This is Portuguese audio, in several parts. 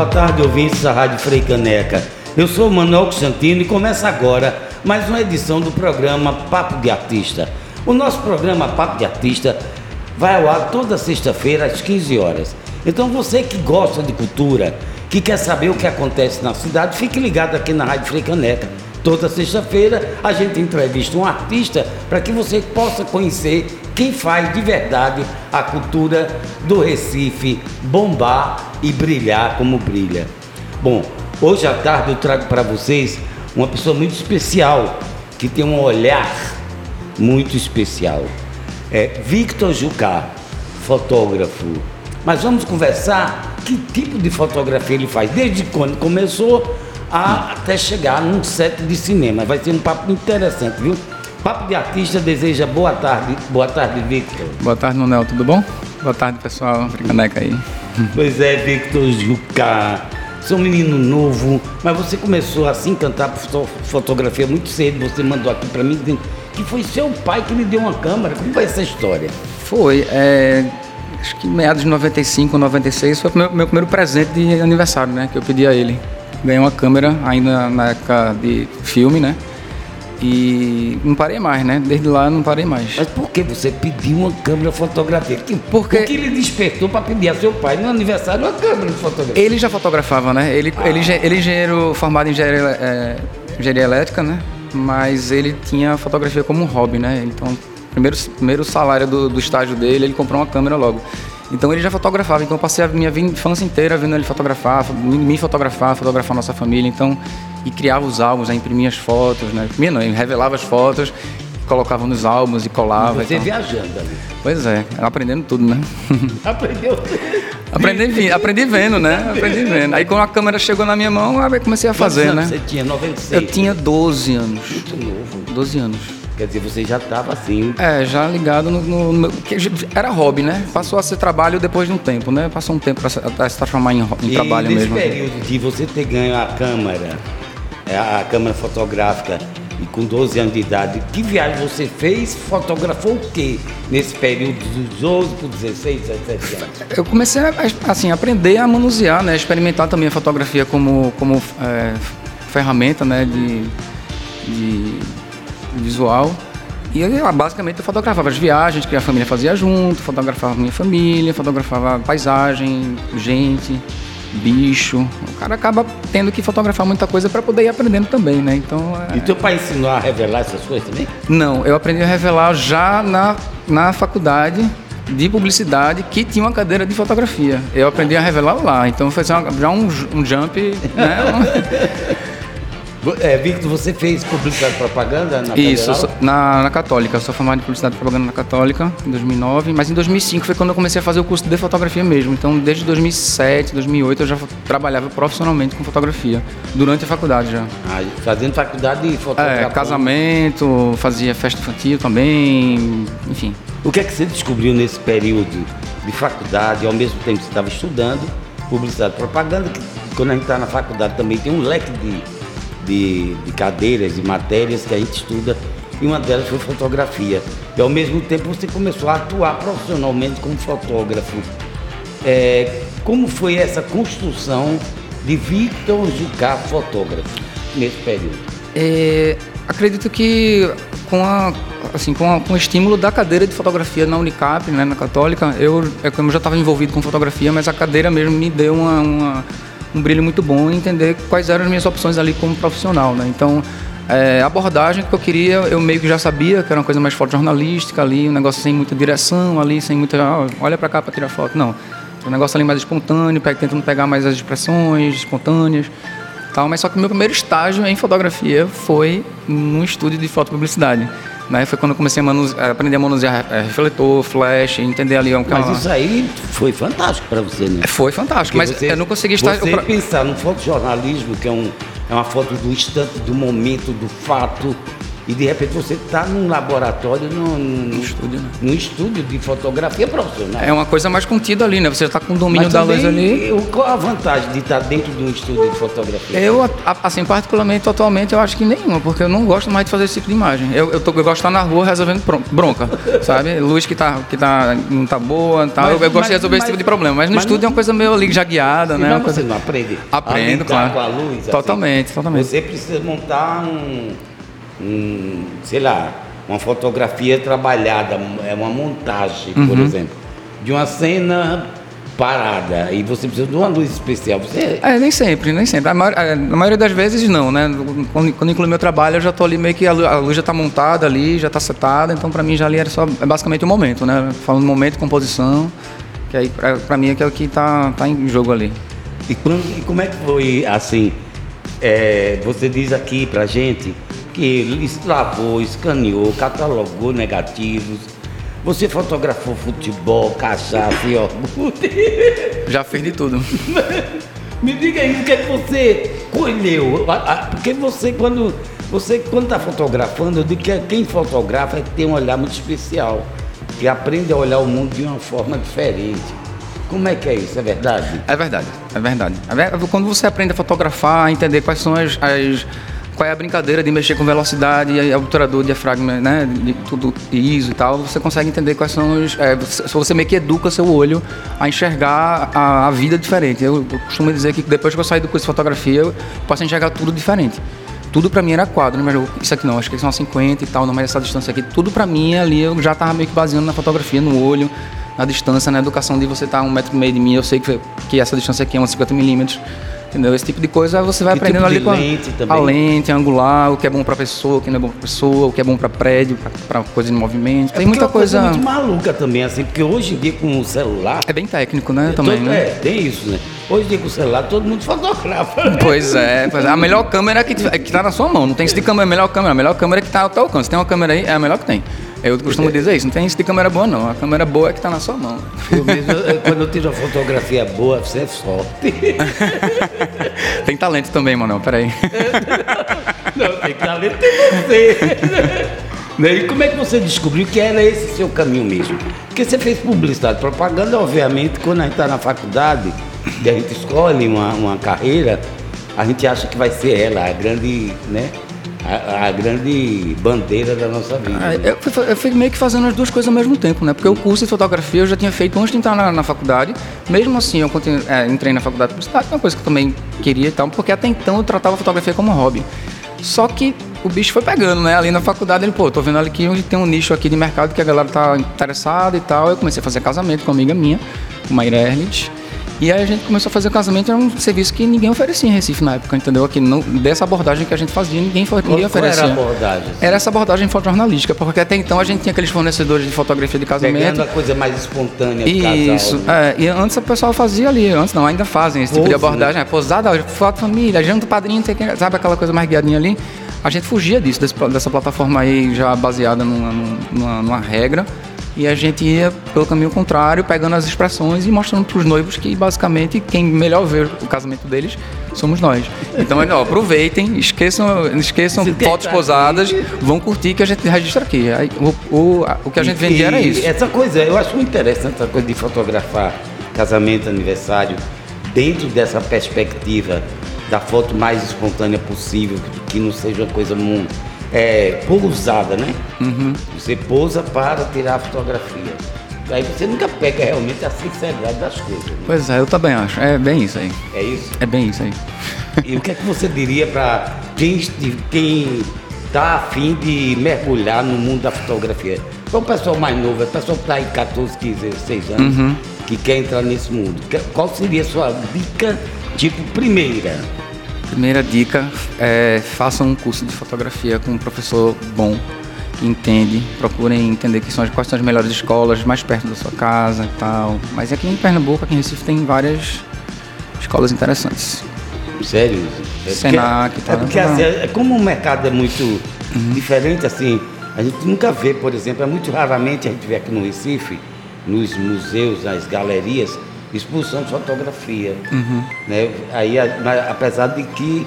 Boa tarde, ouvintes da Rádio Frei Caneca. Eu sou o Manuel Constantino e começa agora mais uma edição do programa Papo de Artista. O nosso programa Papo de Artista vai ao ar toda sexta-feira às 15 horas. Então você que gosta de cultura, que quer saber o que acontece na cidade, fique ligado aqui na Rádio Frei Caneca. Toda sexta-feira a gente entrevista um artista para que você possa conhecer quem faz de verdade a cultura do Recife bombar e brilhar como brilha. Bom, hoje à tarde eu trago para vocês uma pessoa muito especial, que tem um olhar muito especial. É Victor Jucá, fotógrafo. Mas vamos conversar que tipo de fotografia ele faz, desde quando começou a, até chegar num set de cinema. Vai ser um papo interessante, viu? Papo de Artista deseja boa tarde. Boa tarde, Victor. Boa tarde, Manuel. Tudo bom? Boa tarde, pessoal. Bricaneca aí. Pois é, Victor. Você é um menino novo, mas você começou assim cantar fotografia muito cedo. Você mandou aqui para mim dizendo que foi seu pai que lhe deu uma câmera. Como foi essa história? Foi. É, acho que meados de 95, 96 foi o meu, meu primeiro presente de aniversário, né? Que eu pedi a ele. Ganhei uma câmera ainda na época de filme, né? E não parei mais, né? Desde lá não parei mais. Mas por que você pediu uma câmera fotográfica? Porque... O que ele despertou para pedir a seu pai no aniversário uma câmera de fotografia? Ele já fotografava, né? Ele, ah. ele, ele é engenheiro formado em engenharia, é, engenharia elétrica, né? Mas ele tinha fotografia como um hobby, né? Então, primeiro, primeiro salário do, do estágio dele, ele comprou uma câmera logo. Então ele já fotografava, então eu passei a minha infância inteira vendo ele fotografar, me fotografar, fotografar nossa família, então e criava os álbuns, né, imprimia as fotos, né? Imprimia não, revelava as fotos, colocava nos álbuns e colava. Você então. viajando ali. Pois é, aprendendo tudo, né? Aprendeu aprendi, aprendi vendo, né? Aprendi vendo. Aí quando a câmera chegou na minha mão, aí comecei a fazer, né? Você tinha 96? Eu tinha 12 anos. Muito novo. 12 anos. Quer dizer, você já estava assim. É, já ligado no, no, no, Era hobby, né? Passou a ser trabalho depois de um tempo, né? Passou um tempo para se, transformar em, em e trabalho nesse mesmo. nesse período de você ter ganho a câmera, é, a câmera fotográfica, e com 12 anos de idade, que viagem você fez? Fotografou o quê nesse período dos 12 para 16, 17 anos? Eu comecei a assim, aprender a manusear, né? experimentar também a fotografia como, como é, ferramenta né? de, de visual. E eu, basicamente eu fotografava as viagens que a família fazia junto, fotografava minha família, fotografava paisagem, gente, bicho. O cara acaba tendo que fotografar muita coisa para poder ir aprendendo também, né? Então. É... E teu pai ensinou a revelar essas coisas também? Não, eu aprendi a revelar já na, na faculdade de publicidade que tinha uma cadeira de fotografia. Eu aprendi a revelar lá, então foi já um, um jump, né? É, Victor, você fez publicidade e propaganda na Isso, sou, na, na Católica. Eu sou formado em publicidade e propaganda na Católica, em 2009. Mas em 2005 foi quando eu comecei a fazer o curso de fotografia mesmo. Então, desde 2007, 2008, eu já trabalhava profissionalmente com fotografia. Durante a faculdade já. Ah, fazendo faculdade de fotografia? É, casamento, fazia festa infantil também, enfim. O que é que você descobriu nesse período de faculdade, ao mesmo tempo que você estava estudando publicidade e propaganda, que quando a gente está na faculdade também tem um leque de de, de cadeiras e matérias que a gente estuda e uma delas foi fotografia. E ao mesmo tempo você começou a atuar profissionalmente como fotógrafo. É, como foi essa construção de Victor Jucá fotógrafo nesse período? É, acredito que com, a, assim, com, a, com o estímulo da cadeira de fotografia na Unicap, né, na Católica, eu, eu já estava envolvido com fotografia, mas a cadeira mesmo me deu uma, uma um brilho muito bom e entender quais eram as minhas opções ali como profissional, né? Então, é, a abordagem que eu queria, eu meio que já sabia que era uma coisa mais fotojornalística ali, um negócio sem muita direção ali, sem muita, ah, olha para cá para tirar foto, não. Um negócio ali mais espontâneo, tentando pegar mais as expressões espontâneas, tal. Mas só que o meu primeiro estágio em fotografia foi num estúdio de fotopublicidade. Né? Foi quando eu comecei a, aprender a manusear é, refletor, flash, entender ali... Um, mas isso aí foi fantástico para você, né? Foi fantástico, Porque mas você, eu não consegui estar... Você eu... pensar no fotojornalismo, que é, um, é uma foto do instante, do momento, do fato, e de repente você está num laboratório, num, num, estúdio, né? num estúdio de fotografia profissional. É uma coisa mais contida ali, né? Você está com o domínio Mas da luz ali. Qual a vantagem de estar dentro de um estúdio de fotografia? Eu, assim, particularmente, atualmente, eu acho que nenhuma, porque eu não gosto mais de fazer esse tipo de imagem. Eu, eu, tô, eu gosto de estar na rua resolvendo bronca, sabe? Luz que, tá, que tá, não tá boa tal. Mas, eu, eu gosto mas, de resolver mas, esse tipo de problema. Mas no estúdio não, é uma coisa meio ali já guiada, né? Mas você não aprende? Aprendo, claro. com a luz? Assim? Totalmente, assim, totalmente. Você precisa montar um um, sei lá, uma fotografia trabalhada, é uma montagem, uhum. por exemplo, de uma cena parada e você precisa de uma luz especial. Você... É, nem sempre, nem sempre. Na é, maioria das vezes não, né? Quando, quando inclui meu trabalho, eu já estou ali meio que a luz, já está montada ali, já está setada, então para mim já ali era só é basicamente o momento, né? Falando momento, composição, que aí para mim é que é o que está tá em jogo ali. E, quando, e como é que foi assim? É, você diz aqui pra gente que lavou, escaneou, catalogou negativos. Você fotografou futebol, cachaça e orgulho. Já fez de tudo. Me diga aí o que, é que você colheu. Porque você, quando você quando está fotografando, eu digo que quem fotografa é que tem um olhar muito especial. Que aprende a olhar o mundo de uma forma diferente. Como é que é isso? É verdade? É verdade, é verdade. Quando você aprende a fotografar, a entender quais são as, as é a brincadeira de mexer com velocidade obturador, diafragma, né, de tudo ISO e tal, você consegue entender quais são os... É, você meio que educa seu olho a enxergar a, a vida diferente. Eu, eu, costumo dizer que depois que eu saí do curso de fotografia, eu posso enxergar tudo diferente. Tudo para mim era quadro, né? mas isso aqui não, acho que são 50 e tal, não, mais essa distância aqui, tudo para mim ali eu já tava meio que baseando na fotografia, no olho, na distância, na educação de você estar tá um metro e meio de mim, eu sei que, que essa distância aqui é uns 50 milímetros, Entendeu? Esse tipo de coisa você vai que aprendendo tipo ali com lente a, a lente angular, o que é bom para pessoa, o que não é bom para pessoa, o que é bom para prédio, para coisa de movimento. É tem muita é coisa... coisa muito maluca também, assim, porque hoje em dia com o celular. É bem técnico, né? Também, todo, né? É, tem isso, né? Hoje em dia com o celular todo mundo fotografa. Pois é, pois é. a melhor câmera é que, é que tá na sua mão. Não tem esse de câmera, a melhor câmera. A melhor câmera é que tá ao teu alcance. Tem uma câmera aí, é a melhor que tem. Eu costumo dizer isso, não tem isso de câmera boa não, a câmera boa é que está na sua mão. Eu mesmo, quando eu tiro uma fotografia boa, você é sorte. tem talento também, Manuel, peraí. Não, tem talento tem você. Né, e como é que você descobriu que era esse seu caminho mesmo? Porque você fez publicidade, propaganda, obviamente, quando a gente está na faculdade e a gente escolhe uma, uma carreira, a gente acha que vai ser ela, a grande, né? A, a, grande bandeira da nossa vida. Ah, eu, fui, eu, fui, meio que fazendo as duas coisas ao mesmo tempo, né? Porque o curso de fotografia eu já tinha feito antes de entrar na, na faculdade. Mesmo assim, eu continu, é, entrei na faculdade de publicidade, uma coisa que eu também queria e tal, porque até então eu tratava a fotografia como hobby. Só que o bicho foi pegando, né? Ali na faculdade, ele, pô, tô vendo ali que tem um nicho aqui de mercado que a galera tá interessada e tal. Eu comecei a fazer casamento com uma amiga minha, com Maíra Erlich. E aí a gente começou a fazer o casamento, era um serviço que ninguém oferecia em Recife na época, entendeu? Aqui não, dessa abordagem que a gente fazia, ninguém, ninguém oferecia. Qual era a abordagem? Era essa abordagem fotojornalística, porque até então a gente tinha aqueles fornecedores de fotografia de casamento. Pegando a coisa mais espontânea do Isso, casal, né? é, e antes o pessoal fazia ali, antes não, ainda fazem esse Pose, tipo de abordagem, né? é, posada, foto família, janta padrinho, sabe aquela coisa mais guiadinha ali? A gente fugia disso, desse, dessa plataforma aí já baseada numa, numa, numa regra e a gente ia pelo caminho contrário, pegando as expressões e mostrando para os noivos que basicamente quem melhor vê o casamento deles somos nós. Então, ó, aproveitem, esqueçam, esqueçam fotos posadas, vão curtir que a gente registra aqui. Aí, o, o, o que a gente vendia era isso. Essa coisa, eu acho interessante essa coisa de fotografar casamento, aniversário, dentro dessa perspectiva da foto mais espontânea possível, que não seja uma coisa muito é, pousada, né? Uhum. Você pousa para tirar a fotografia. Aí você nunca pega realmente a sinceridade das coisas. Né? Pois é, eu também acho. É bem isso aí. É isso? É bem isso aí. E o que é que você diria para quem está afim de mergulhar no mundo da fotografia? Para o pessoal mais novo, é o pessoal que está em 14, 15, 16 anos, uhum. que quer entrar nesse mundo. Qual seria a sua dica, tipo, primeira? Primeira dica é façam um curso de fotografia com um professor bom, que entende, procurem entender que são, quais são as melhores escolas mais perto da sua casa e tal. Mas aqui em Pernambuco, aqui em Recife, tem várias escolas interessantes. Sério? É Senac porque, tá, é porque assim, é, como o mercado é muito uhum. diferente, assim, a gente nunca vê, por exemplo, é muito raramente a gente vê aqui no Recife, nos museus, nas galerias, expulsão de fotografia. Uhum. Né? Aí, apesar de que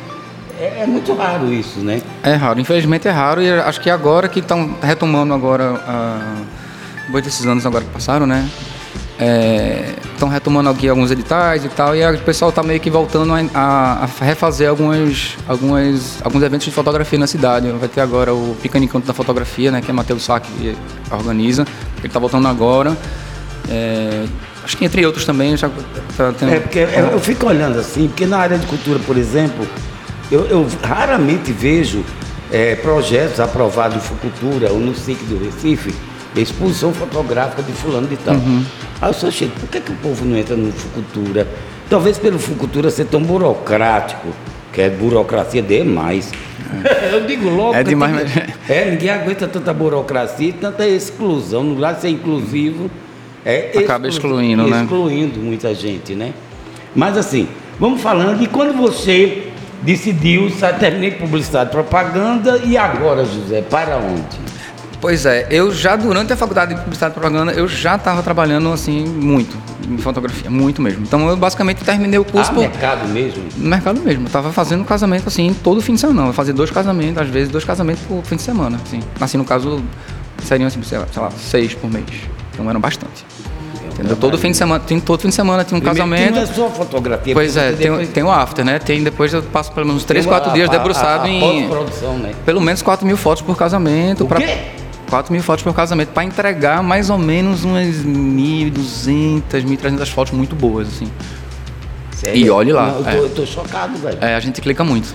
é, é, muito raro isso, né? É raro, infelizmente é raro e acho que agora que estão retomando agora, ah, desses anos agora que passaram, né? Estão é, retomando aqui alguns editais e tal, e o pessoal está meio que voltando a, a, refazer algumas, algumas, alguns eventos de fotografia na cidade. Vai ter agora o Picanicante da Fotografia, né, que é Matheus Sá que organiza, ele está voltando agora. É, acho que entre outros também já tá tendo... É, porque eu, eu fico olhando assim, porque na área de cultura, por exemplo, eu, eu raramente vejo é, projetos aprovados em Fucultura ou no SIC do Recife, exposição fotográfica de fulano de tal. Uhum. Aí eu só chego, por que, que o povo não entra no Fucultura? Talvez pelo Fucultura ser tão burocrático, que é burocracia demais. É. eu digo logo. É demais, mas... É, ninguém aguenta tanta burocracia e tanta exclusão. No lugar de ser inclusivo, é Acaba excluindo, excluindo né? Excluindo muita gente, né? Mas assim, vamos falando, e quando você decidiu, terminei publicidade e propaganda, e agora, José, para onde? Pois é, eu já durante a faculdade de publicidade e propaganda, eu já estava trabalhando assim muito em fotografia, muito mesmo. Então eu basicamente terminei o curso. Ah, por... mercado mesmo? No mercado mesmo. Eu tava fazendo casamento assim todo fim de semana. Eu fazia dois casamentos, às vezes dois casamentos por fim de semana. Assim, assim no caso, seriam assim, sei lá, sei lá seis por mês. Então eram bastante. Entendeu? Todo fim de semana, tem, todo fim de semana tem um Primeiro casamento. não é só fotografia. Pois é, tem, depois... tem o after, né? Tem depois eu passo pelo menos 3, 4 dias debruçado a, a, a em. Produção, né? Pelo menos 4 mil fotos por casamento. O pra... quê? 4 mil fotos por casamento para entregar mais ou menos umas 1.200, 1.300 fotos muito boas, assim. Sério? E olhe lá. Não, eu, tô, é. eu tô chocado, velho. É, a gente clica muito.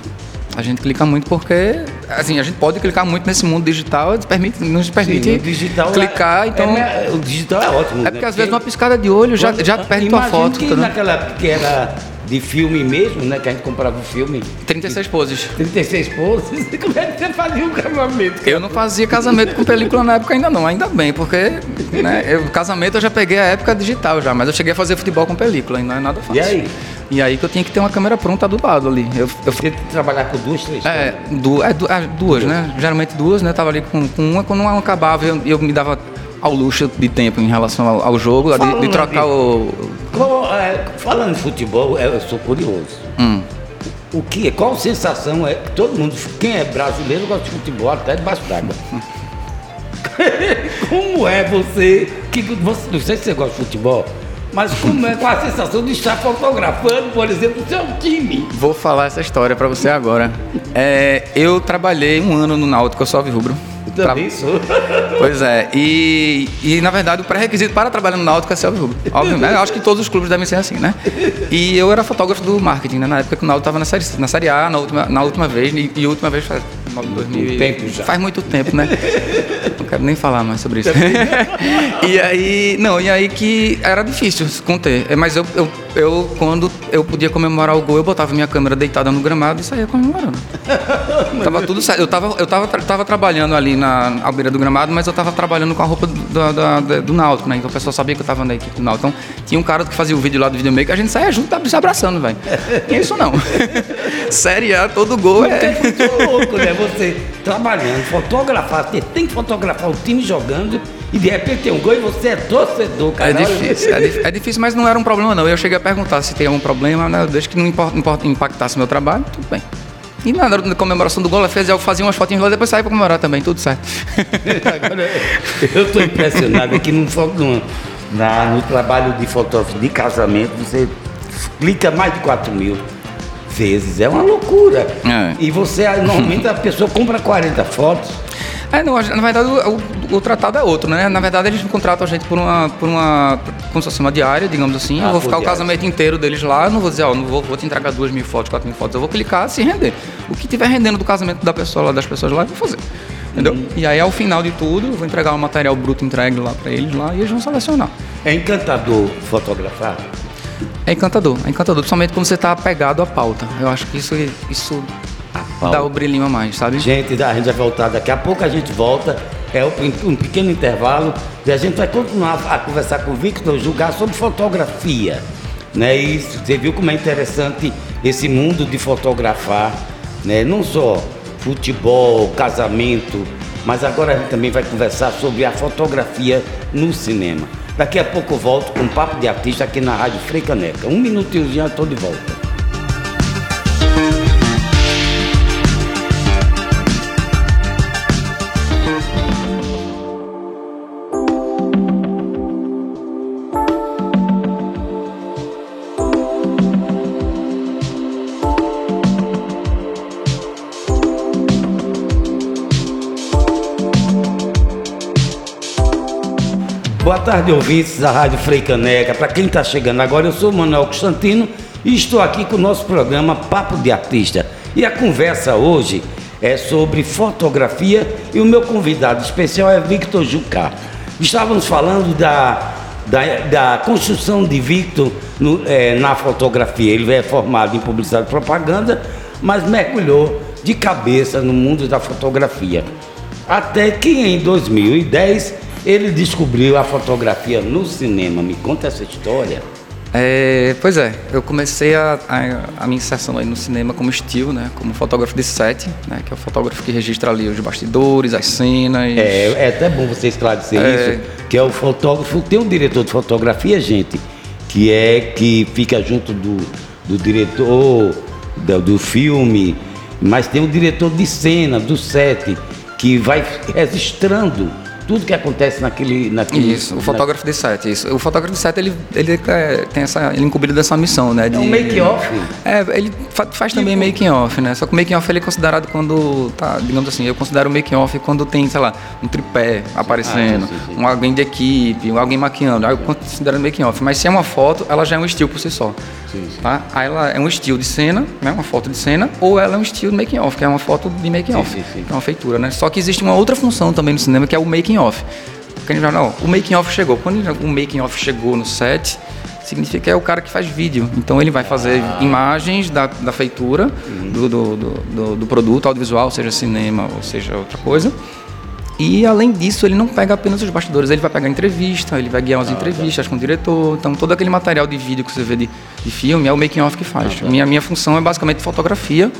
A gente clica muito porque, assim, a gente pode clicar muito nesse mundo digital, nos permite, nos permite Sim, digital clicar, é, então... É, o digital é ótimo. É porque né? às vezes uma piscada de olho já, já perde tua foto. que tá naquela que era de filme mesmo, né? Que a gente comprava o filme. 36 poses. 36 poses? Como é que você fazia um casamento? Eu não fazia casamento com película na época ainda não, ainda bem, porque né, eu, casamento eu já peguei a época digital já, mas eu cheguei a fazer futebol com película e não é nada fácil. E aí? E aí que eu tinha que ter uma câmera pronta do lado ali. Eu, eu fiquei trabalhar com duas, três? É, du, é, du, é duas, né? Geralmente duas, né? Tava ali com, com uma, quando uma acabava, eu, eu me dava ao luxo de tempo em relação ao, ao jogo, de, de, trocar de, o. Qual, é, falando de futebol, eu sou curioso. Hum. O que? Qual sensação é que todo mundo, quem é brasileiro gosta de futebol até debaixo d'água? Como é você, que você, não sei se você gosta de futebol, mas como é, qual a sensação de estar fotografando, por exemplo, o seu time? Vou falar essa história para você agora. É, eu trabalhei um ano no Náutico, eu sou rubro. Sou. Pois é, e, e na verdade o pré-requisito para trabalhar no Náutico é ser rubro. Óbvio, né? Acho que todos os clubes devem ser assim, né? E eu era fotógrafo do marketing, né? Na época que o Náutico estava na série, na série A, na última, na última vez, e, e a última vez faz 2000, tempo já. Faz muito tempo, né? Não quero nem falar mais sobre isso. e aí, não, e aí que era difícil conter. É, mas eu, eu, eu, quando eu podia comemorar o gol, eu botava minha câmera deitada no gramado e saía comemorando. tava tudo certo. Eu tava, eu tava, tava trabalhando ali na à beira do gramado, mas eu tava trabalhando com a roupa do, do, do Náutico, né? Então o pessoal sabia que eu tava na equipe do Náutico. Então tinha um cara que fazia o vídeo lá do videomaker, a gente saía junto se abraçando, velho. Isso não. Série A, todo gol é. É muito louco, né? Você trabalhando, fotografar, você tem que fotografar o time jogando e de repente tem um gol e você é torcedor, cara. É difícil, é, é, difícil, mas não era um problema não. Eu cheguei a perguntar se tem algum problema, né? desde que não importa, importa impactasse meu trabalho, tudo bem. E na, na comemoração do gol, ela fez, eu fazia umas fotinhas lá, depois saí para comemorar também, tudo certo. Agora, eu estou impressionado aqui no, no, na, no trabalho de fotógrafo de casamento, você clica mais de 4 mil vezes. É uma loucura. É. E você, normalmente, a pessoa compra 40 fotos. É, não, na verdade o, o, o, tratado é outro, né? Na verdade eles contratam a gente por uma, por uma, como se fosse uma diária, digamos assim. Ah, eu vou ficar diário. o casamento inteiro deles lá, não vou dizer, ó, não vou, vou te entregar duas mil fotos, quatro mil fotos, eu vou clicar se render. O que tiver rendendo do casamento da pessoa lá, das pessoas lá, eu vou fazer. Entendeu? Hum. E aí ao final de tudo, eu vou entregar o material bruto entregue lá para eles lá e eles vão selecionar. É encantador fotografar? É encantador, é encantador, principalmente quando você está apegado à pauta. Eu acho que isso, isso dá o brilhinho a mais, sabe? Gente, a gente vai voltar daqui a pouco, a gente volta. É um pequeno intervalo e a gente vai continuar a conversar com o Victor julgar sobre fotografia. Né? E você viu como é interessante esse mundo de fotografar, né? não só futebol, casamento, mas agora a gente também vai conversar sobre a fotografia no cinema. Daqui a pouco eu volto com um papo de artista aqui na Rádio Frei Caneca. Um minutinho já estou de volta. Boa tarde, ouvintes da Rádio Frei Caneca. Para quem está chegando agora, eu sou Manuel Constantino e estou aqui com o nosso programa Papo de Artista. E a conversa hoje é sobre fotografia e o meu convidado especial é Victor Jucá. Estávamos falando da, da, da construção de Victor no, é, na fotografia. Ele é formado em publicidade e propaganda, mas mergulhou de cabeça no mundo da fotografia. Até que em 2010 ele descobriu a fotografia no cinema. Me conta essa história. É, pois é, eu comecei a, a, a, minha inserção aí no cinema como estilo, né, como fotógrafo de set, né, que é o fotógrafo que registra ali os bastidores, as cenas. É, é até bom você esclarecer é... isso, que é o fotógrafo, tem um diretor de fotografia, gente, que é que fica junto do, do diretor do, do filme, mas tem um diretor de cena, do set, que vai registrando tudo que acontece naquele. naquele isso, o fotógrafo na... de set, isso. O fotógrafo de set, ele, ele é, tem essa. Ele incumbido dessa missão, né? De, é um make-off? É, ele faz, faz também tipo... making-off, né? Só que o making-off ele é considerado quando. Tá, digamos assim, eu considero o making-off quando tem, sei lá, um tripé aparecendo, ah, sim, sim, sim. um alguém de equipe, um alguém maquiando. Aí eu considero making-off. Mas se é uma foto, ela já é um estilo por si só. Tá? Aí ela é um estilo de cena, né? Uma foto de cena, ou ela é um estilo de making-off, que é uma foto de making-off. Que é uma feitura, né? Só que existe uma outra função também no cinema que é o making off. Porque já não, o making off chegou. Quando o making off chegou no set, significa que é o cara que faz vídeo. Então ele vai fazer ah. imagens da, da feitura uhum. do, do, do, do, produto audiovisual, seja cinema ou seja outra coisa. E além disso, ele não pega apenas os bastidores, ele vai pegar entrevista, ele vai guiar umas ah, entrevistas tá. com o diretor. Então todo aquele material de vídeo que você vê de, de filme é o making off que faz. Ah, tá. minha, minha função é basicamente fotografia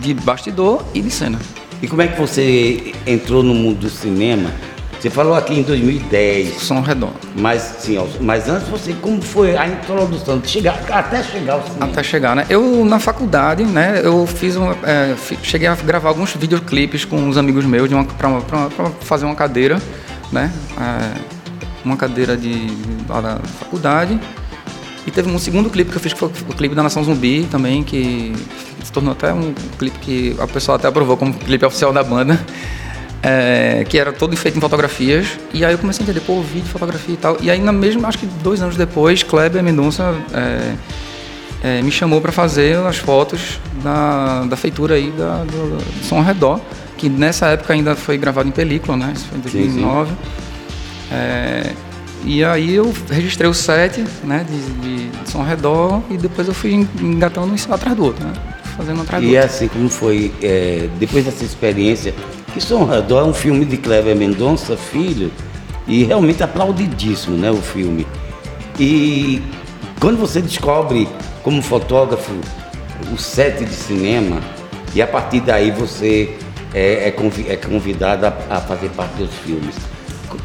de bastidor e de cena. E como é que você entrou no mundo do cinema? Você falou aqui em 2010. Som Redondo. Mas, sim, mas antes você, como foi a introdução? De chegar, até chegar ao cinema? Até chegar, né? Eu, na faculdade, né, eu fiz um, é, cheguei a gravar alguns videoclipes com uns amigos meus para fazer uma cadeira, né? É, uma cadeira de, da faculdade. E teve um segundo clipe que eu fiz, que foi o clipe da Nação Zumbi também, que se tornou até um clipe que a pessoa até aprovou como clipe oficial da banda. É, que era todo feito em fotografias. E aí eu comecei a entender, pô, vídeo, fotografia e tal. E aí, na mesma, acho que dois anos depois, Kleber Mendonça é, é, me chamou para fazer as fotos da, da feitura aí da, do, do Som ao Redor, que nessa época ainda foi gravado em película, né? Isso foi em 2009. Sim, sim. É, e aí eu registrei o set né, de, de, Som ao Redor e depois eu fui engatando um atrás do outro, né? Fazendo um atrás e do outro. E assim como foi, é, depois dessa experiência, que Som Redor é um filme de Cleber Mendonça Filho e realmente aplaudidíssimo, né, o filme. E quando você descobre como fotógrafo o set de cinema e a partir daí você é, é, é convidado a, a, fazer parte dos filmes.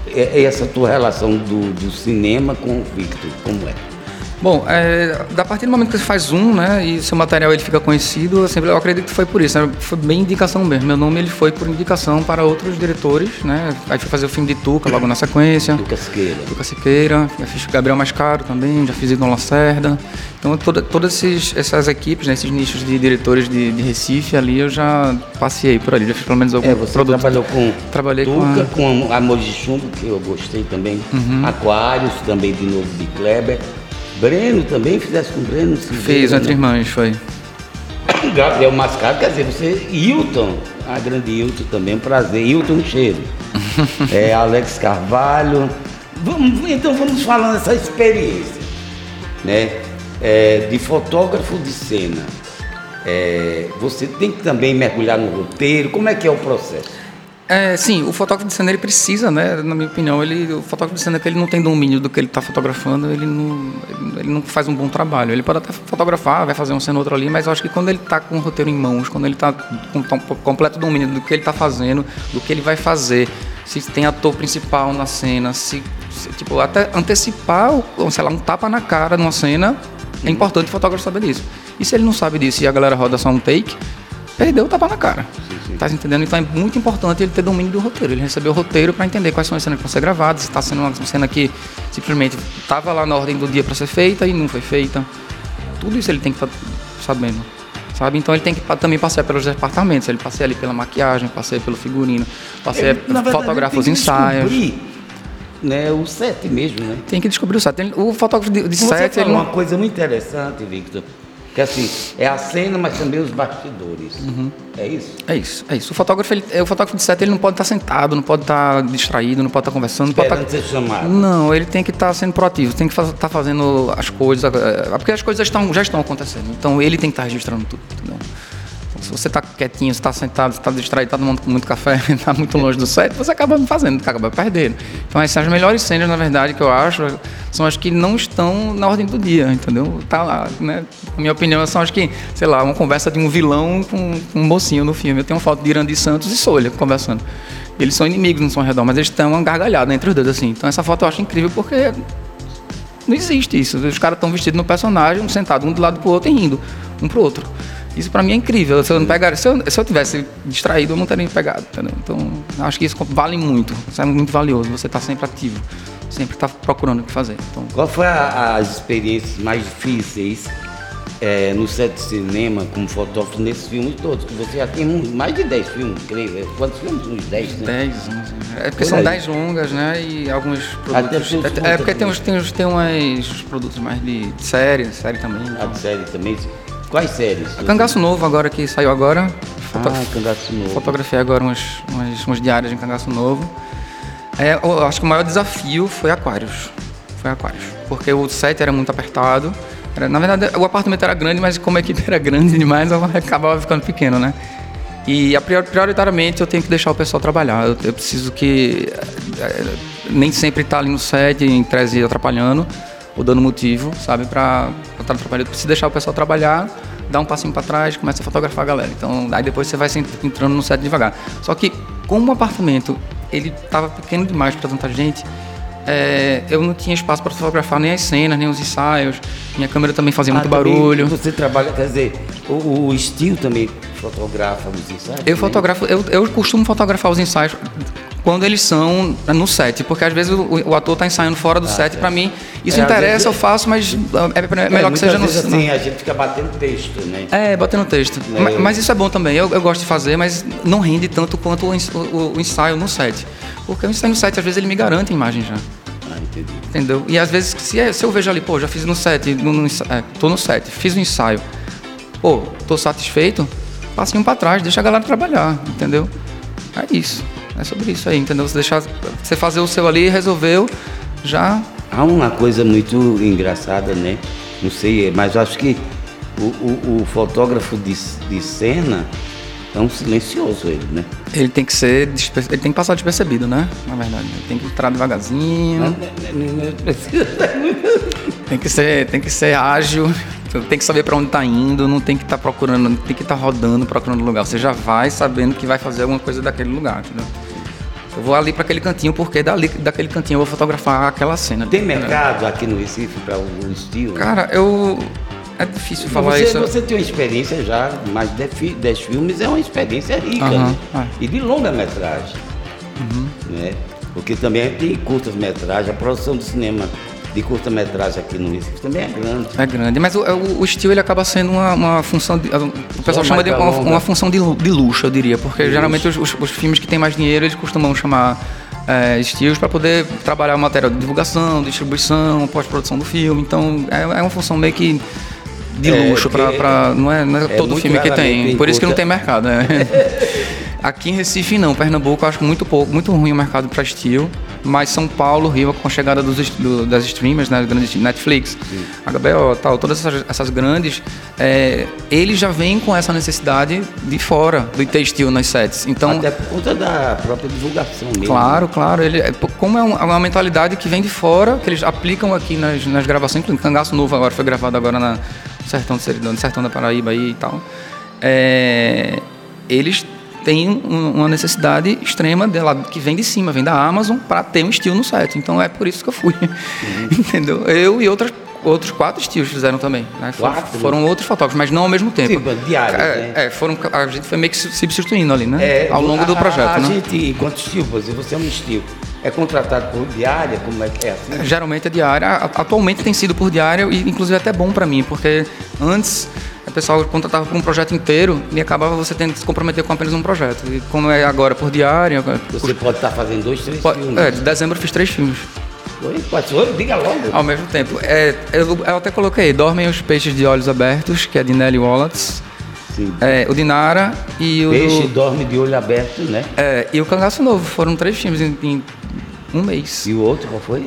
É, é essa tua relação do, do cinema com o Victor, como é? Bom, é, a partir do momento que você faz um, né, e seu material ele fica conhecido, eu, sempre, eu acredito que foi por isso, né, foi bem indicação mesmo. Meu nome ele foi por indicação para outros diretores, né, aí fui fazer o filme de Tuca logo na sequência. Tuca Siqueira. Tuca Siqueira, já fiz Gabriel Mascaro também, já fiz Idon Lacerda. Então toda, todas esses, essas equipes, né, esses nichos de diretores de, de, Recife ali, eu já passei por ali, já fiz pelo menos algum é, você produto. trabalhou com Trabalhei Tuca, com, a... com Amor de Chumbo, que eu gostei também, uhum. Aquários, também de novo de Kleber. Breno também, fizesse com Breno? Fiz, entre irmãs, foi. Gabriel Mascaro, quer dizer, você, Hilton, a grande Hilton também, um prazer. Hilton Cheiro. é, Alex Carvalho. Vamos, então vamos falando dessa experiência, né? É, de fotógrafo de cena. É, você tem que também mergulhar no roteiro. Como é que é o processo? É, sim, o fotógrafo de cena ele precisa, né? Na minha opinião, ele, o fotógrafo de cena que ele não tem domínio do que ele está fotografando, ele não, ele não faz um bom trabalho. Ele pode até fotografar, vai fazer um cena ou outro ali, mas eu acho que quando ele está com o roteiro em mãos, quando ele está com completo domínio do que ele está fazendo, do que ele vai fazer, se tem ator principal na cena, se, se tipo até antecipar, sei lá, um tapa na cara numa cena, é importante o fotógrafo saber disso. E se ele não sabe disso e a galera roda só um take, perdeu tapa na cara. Tá entendendo? Então é muito importante ele ter domínio do roteiro. Ele receber o roteiro para entender quais são as cenas que vão ser gravadas, se está sendo uma cena que simplesmente estava lá na ordem do dia para ser feita e não foi feita. Tudo isso ele tem que estar tá sabendo. Sabe? Então ele tem que também passar pelos departamentos. Ele passei ali pela maquiagem, passei pelo figurino, passei é, fotógrafos ensaios. né, o set mesmo, né? Tem que descobrir o set. O fotógrafo de, de Você set, ele falou não... uma coisa muito interessante, Victor, que assim, é a cena, mas também os bastidores. Uhum. É isso? É isso, é isso. O fotógrafo, ele, é, o fotógrafo de set, ele não pode estar sentado, não pode estar distraído, não pode estar conversando, não pode Esperando estar... ser chamado. Não, ele tem que estar sendo proativo, tem que estar fazendo as coisas, eh, porque as coisas estão, já estão acontecendo. Então ele tem que estar registrando tudo, entendeu? Se você está quietinho, está sentado, está distraído, está tomando muito café, está muito longe do set, você acaba fazendo, acaba perdendo. Então essas as melhores cenas, na verdade, que eu acho, são as que não estão na ordem do dia, entendeu? Tá lá, né? Na minha opinião, são as que, sei lá, uma conversa de um vilão com, um mocinho no filme. Eu tenho uma foto de Irandi Santos e Solha conversando. Eles são inimigos, não são ao redor, mas eles estão uma gargalhada entre os dois, assim. Então essa foto eu acho incrível porque não existe isso. Os caras estão vestidos no personagem, um sentado um do lado pro outro e rindo, um pro outro. Isso pra mim é incrível. Se eu não pegar, se eu, se eu tivesse distraído, eu não teria pegado, entendeu? Então, acho que isso vale muito. Isso é muito valioso. Você tá sempre ativo, sempre tá procurando o que fazer. Então, Qual foi a- as experiências mais difíceis é, no set de cinema como fotógrafo nesses filmes todos? Que você já tem mais de 10 filmes, creio. É, Quantos filmes? Uns 10, né? 10, 11. É porque Por são aí. 10 longas, né? E alguns Até produtos. filmes É, é porque tem, uns, tem, uns, tem umas produtos mais de, de série, série também. A Então. de série também. Quais séries? Cangaço Novo, agora que saiu agora. Foto- Ah, Cangaço Novo. Fotografei agora umas, umas, umas diárias em Cangaço Novo. É, eu acho que o maior desafio foi Aquários. Foi Aquários. Porque o set era muito apertado. Era- na verdade, o apartamento era grande, mas como a equipe era grande demais, acabava ficando pequeno, né? E a prior- prioritariamente eu tenho que deixar o pessoal trabalhar. Eu, eu preciso que eh, nem sempre estar ali no set, em tese atrapalhando ou dando motivo, sabe, para estar atrapalhando. Eu preciso deixar o pessoal trabalhar, dar um passinho para trás, começa a fotografar a galera. Então, aí depois você vai se entrando no set devagar. Só que como o apartamento ele estava pequeno demais para tanta gente, eh, eu não tinha espaço para fotografar nem as cenas, nem os ensaios. Minha câmera também fazia muito Ah, também barulho. Você trabalha, quer dizer, o, o estilo também fotografa os ensaios? Eu fotografo, eu, eu costumo fotografar os ensaios quando eles são no set, porque às vezes o, o ator está ensaiando fora do set. Para mim, isso É, interessa, eu faço, mas é, é melhor que seja no, no- assim, a gente fica batendo texto, né? É, batendo texto. É. Ma- Mas, isso é bom também, eu, eu gosto de fazer, mas não rende tanto quanto o, o- ensaio no set. Porque o ensaio no set, às vezes, ele me garante a imagem já. Ah, entendi. Entendeu? E às vezes, se, é- se eu vejo ali, pô, já fiz no set, no, no, é, tô no set, fiz o ensaio, pô, tô satisfeito, passinho pra trás, deixa a galera trabalhar, entendeu? É isso. É sobre isso aí, entendeu? Você deixar. Você fazer o seu ali, resolveu, já. Há uma coisa muito engraçada, né? Não sei, mas acho que o, o- o fotógrafo de, de cena é um silencioso ele, né? Ele tem que ser. Ele tem que passar despercebido, né? Na verdade. Ele tem que entrar devagarzinho. Tem que ser, tem que ser ágil, tem que saber para onde está indo, não tem que estar procurando, não tem que estar rodando procurando lugar. Você já vai sabendo que vai fazer alguma coisa daquele lugar, entendeu? Eu vou ali para aquele cantinho porque dali, daquele cantinho eu vou fotografar aquela cena. Tem mercado aqui no Recife para o estilo? Cara, eu é difícil falar você, isso. você tem uma experiência já, mais de 10 filmes é uma experiência rica, Aham, né? é. E de longa metragem. Né? Porque também tem curtas metragens, a produção do cinema de curta metragem aqui no Recife também é grande. É grande, mas o, o, o estilo ele acaba sendo uma, uma função. De, o pessoal chama de uma, uma função de, de luxo, eu diria, porque geralmente os, os- os filmes que têm mais dinheiro eles costumam chamar é, estilos para poder trabalhar o material de divulgação, distribuição, pós-produção do filme. Então é, é uma função meio que de É, luxo para não é, não é, é todo filme que tem. Por isso que não tem mercado. né? Aqui em Recife não, Pernambuco eu acho muito pouco, muito ruim o mercado para estilo, mas São Paulo, Rio, com a chegada dos, do- das streamers, né, grandes Netflix, HBO, tal, todas essas, essas grandes, é, eles já vêm com essa necessidade de fora do ter estilo nas sets. Então, Até por conta da própria divulgação mesmo. Claro, claro. Ele, é, como é é uma mentalidade que vem de fora, que eles aplicam aqui nas, nas gravações, inclusive Cangaço Novo agora foi gravado agora na no Sertão do Seridão, no Sertão da Paraíba aí e tal. É, eles um- uma necessidade extrema dela, que vem de cima, vem da Amazon, para ter um estilo no set. Então é por isso que eu fui. Entendeu? Eu e outras, outros quatro estilos fizeram também. né? Foram, Quatro? foram outros fotógrafos, mas não ao mesmo tempo. Sim, diários, é, né? é, foram, a gente foi meio que se substituindo ali, né? É, ao longo do a- projeto, a, a né? gente, enquanto estilo, você é um estilo, é contratado por diária, como é que é assim? Geralmente é diária. Atualmente tem sido por diária e inclusive é até bom para mim, porque antes o pessoal contratava por um projeto inteiro e acabava você tendo que se comprometer com apenas um projeto. E como é agora por diário. Você por... pode estar fazendo dois, três pode, filmes. É, de dezembro eu fiz três filmes. Oi, pode Diga logo. Ao mesmo tempo. É, eu, eu, até coloquei Dormem os Peixes de Olhos Abertos, que é de Nelly Wallace. Sim. É, o Dinara e o. Peixe do... dorme de olho aberto, né? É, e o Cangaço Novo. Foram três filmes em, em um mês. E o outro qual foi?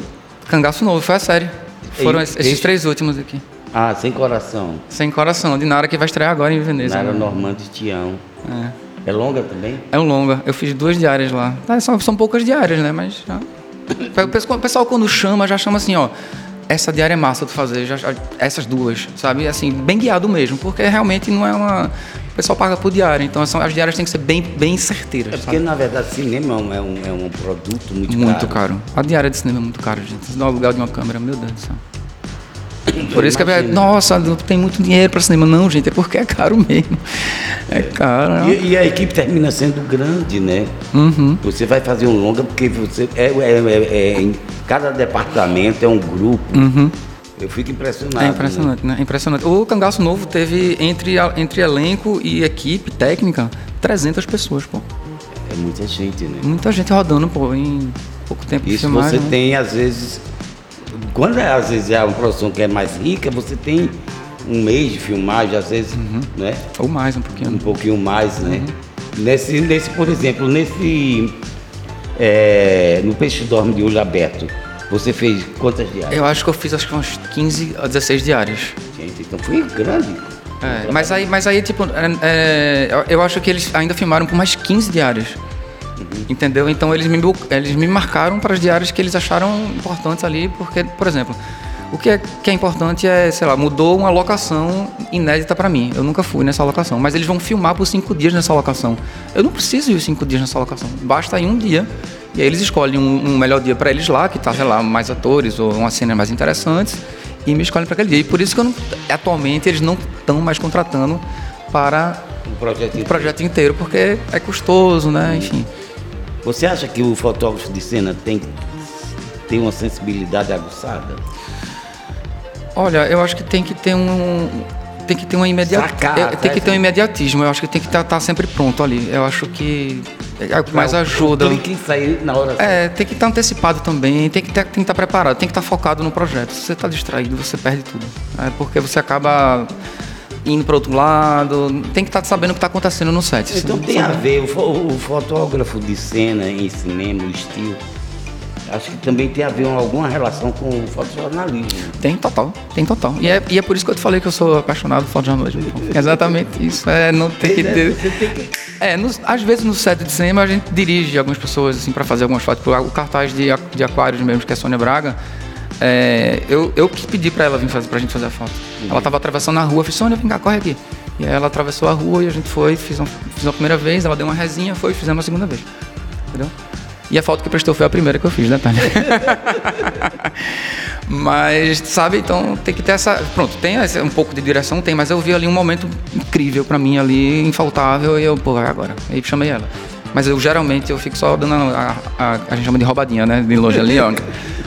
Cangaço Novo, foi a série. Foram e, esses esse... três últimos aqui. Ah, Sem Coração. Sem Coração, de Nara que vai estrear agora em Veneza. Nara né? Normando Tião. É. É longa também? É um longa. Eu fiz duas diárias lá. Tá, são, são poucas diárias, né? Mas já... O pessoal quando chama, já chama assim, ó. Essa diária é massa de fazer, já, essas duas, sabe? Assim, bem guiado mesmo, porque realmente não é uma. O pessoal paga por diária, então são, as diárias têm que ser bem, bem certeiras. É porque, sabe? na verdade, cinema é um, é um produto muito, muito caro. Muito caro. A diária de cinema é muito caro, gente. No lugar de uma câmera, meu Deus do céu. Por isso que é, nossa, tem muito dinheiro para cinema. Não, gente, é porque é caro mesmo. É caro. E, e a equipe termina sendo grande, né? Uhum. Você vai fazer um longa porque você é, é, é, é em cada departamento é um grupo. Uhum. Eu fico impressionado. É impressionante, né? né? Impressionante. O Cangaço Novo teve entre, entre elenco e equipe técnica 300 pessoas, pô. É muita gente, né? Muita gente rodando, pô, em pouco tempo Isso filmagem, você né? tem, às vezes, quando é, às vezes é uma produção que é mais rica, você tem um mês de filmagem, às vezes, uhum. né? Ou mais, um pouquinho. Um pouquinho mais, né? Uhum. Nesse, nesse, por exemplo, nesse. É, no Peixe Dorme de Olho Aberto, você fez quantas diárias? Eu acho que eu fiz acho que uns 15 a 16 diárias. Gente, então foi grande. É, mas aí, mas aí tipo, é, é eu acho que eles ainda filmaram por mais 15 diárias. Entendeu? Então eles me, eles me marcaram para as diárias que eles acharam importantes ali, porque, por exemplo, o que é, que é importante é, sei lá, mudou uma locação inédita para mim. Eu nunca fui nessa locação, mas eles vão filmar por cinco dias nessa locação. Eu não preciso ir cinco dias nessa locação, basta ir um dia. E aí eles escolhem um, um melhor dia para eles lá, que tá, sei lá, mais atores ou uma cena mais interessante, e me escolhem para aquele dia. E por isso que não, atualmente eles não estão mais contratando para o projeto, projeto inteiro, porque é custoso, né? Enfim. Você acha que o fotógrafo de cena tem, tem uma sensibilidade aguçada? Olha, eu acho que tem que ter um tem que ter uma. Tem que ter um imediatismo. Eu acho que tem que estar tá, tá sempre pronto ali. Eu acho que é o que mais ajuda. Tem que sair na hora. É, tem que estar tá antecipado também. Tem que que estar preparado. Tem que estar focado no projeto. Se você está distraído, você perde tudo. É porque você acaba indo para outro lado. Tem que estar tá sabendo o que está acontecendo no set. Então tem a ver, o, o, fotógrafo de cena em cinema, o estilo, acho que também tem a ver alguma relação com o fotojornalismo. Tem total, tem total. E é, e é por isso que eu te falei que eu sou apaixonado por fotojornalismo. Exatamente isso. É, não tem que ter. É, nos, às vezes no set de cinema a gente dirige algumas pessoas assim para fazer algumas fotos. O cartaz de, de Aquários mesmo, que é Sônia Braga é, eu, eu que pedi para ela vir fazer, pra gente fazer a foto. Uhum. Ela tava atravessando a rua, eu falei, Sônia, vem cá, corre aqui. E aí ela atravessou a rua e a gente foi, fiz, uma, fiz a primeira vez, ela deu uma resinha, foi fizemos a segunda vez. Entendeu? E a foto que prestou foi a primeira que eu fiz, né, Tânia? mas, sabe, então tem que ter essa. Pronto, tem um pouco de direção, tem, mas eu vi ali um momento incrível para mim ali, infaltável, e eu, pô, vai agora. Aí chamei ela. Mas eu geralmente eu fico só dando a, a, a, a gente chama de roubadinha, né? De longe ali, ó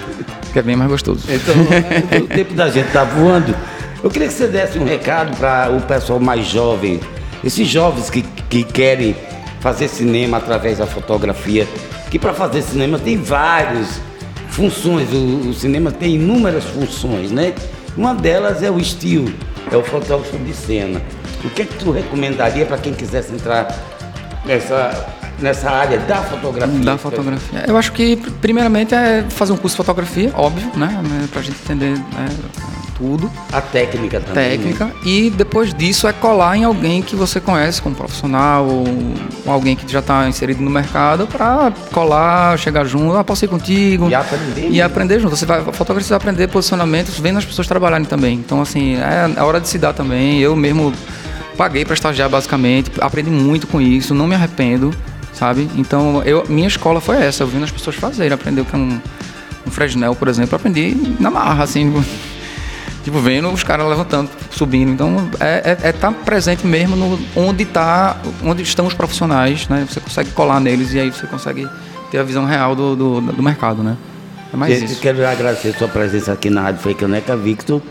que é bem mais gostoso. Então, o tempo da gente tá voando. Eu queria que você desse um recado para o pessoal mais jovem, esses jovens que, que querem fazer cinema através da fotografia, que para fazer cinema tem várias funções, o, o, cinema tem inúmeras funções, né? Uma delas é o estilo, é o fotógrafo de cena. O que é que tu recomendaria para quem quisesse entrar nessa nessa área da fotografia? Da fotografia. Eu acho que, primeiramente, é fazer um curso de fotografia, óbvio, né? Pra gente entender né, tudo. A técnica também. Técnica. Né? E depois disso é colar em alguém que você conhece como profissional ou, alguém que já está inserido no mercado para colar, chegar junto, ah, posso ir contigo. E aprender. E aprender junto. Você vai, fotografia vai aprender posicionamentos, vendo as pessoas trabalharem também. Então, assim, é a hora de se dar também. Eu mesmo paguei para estagiar basicamente, aprendi muito com isso, não me arrependo sabe? Então, eu, minha escola foi essa, eu vendo as pessoas fazerem, aprender com um, um Fresnel, por exemplo, aprendi na marra, assim, tipo, vendo os caras levantando, subindo. Então, é estar é, é tá presente mesmo no, onde tá, onde estão os profissionais, né? Você consegue colar neles e aí você consegue ter a visão real do, do, do mercado, né? É mais eu isso. Quero agradecer a sua presença aqui na Rádio Freicaneca, Victor.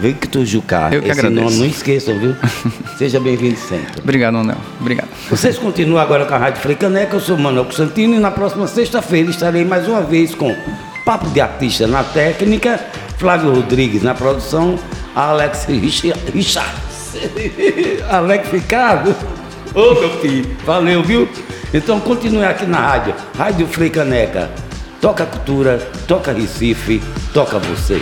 Victor Jucá. Eu que Esse agradeço. nome não esqueçam, viu? Seja bem-vindo sempre. Obrigado, Anel. Obrigado. Vocês continuam agora com a Rádio Frecaneca, eu sou Manuel Santino e na próxima sexta-feira estarei mais uma vez com Papo de Artista na técnica, Flávio Rodrigues na produção, Alex Richard. Richard. Alex Ricardo. Ô meu filho, valeu, viu? Então continue aqui na rádio, Rádio Frecaneca. Toca cultura, toca Recife, toca você.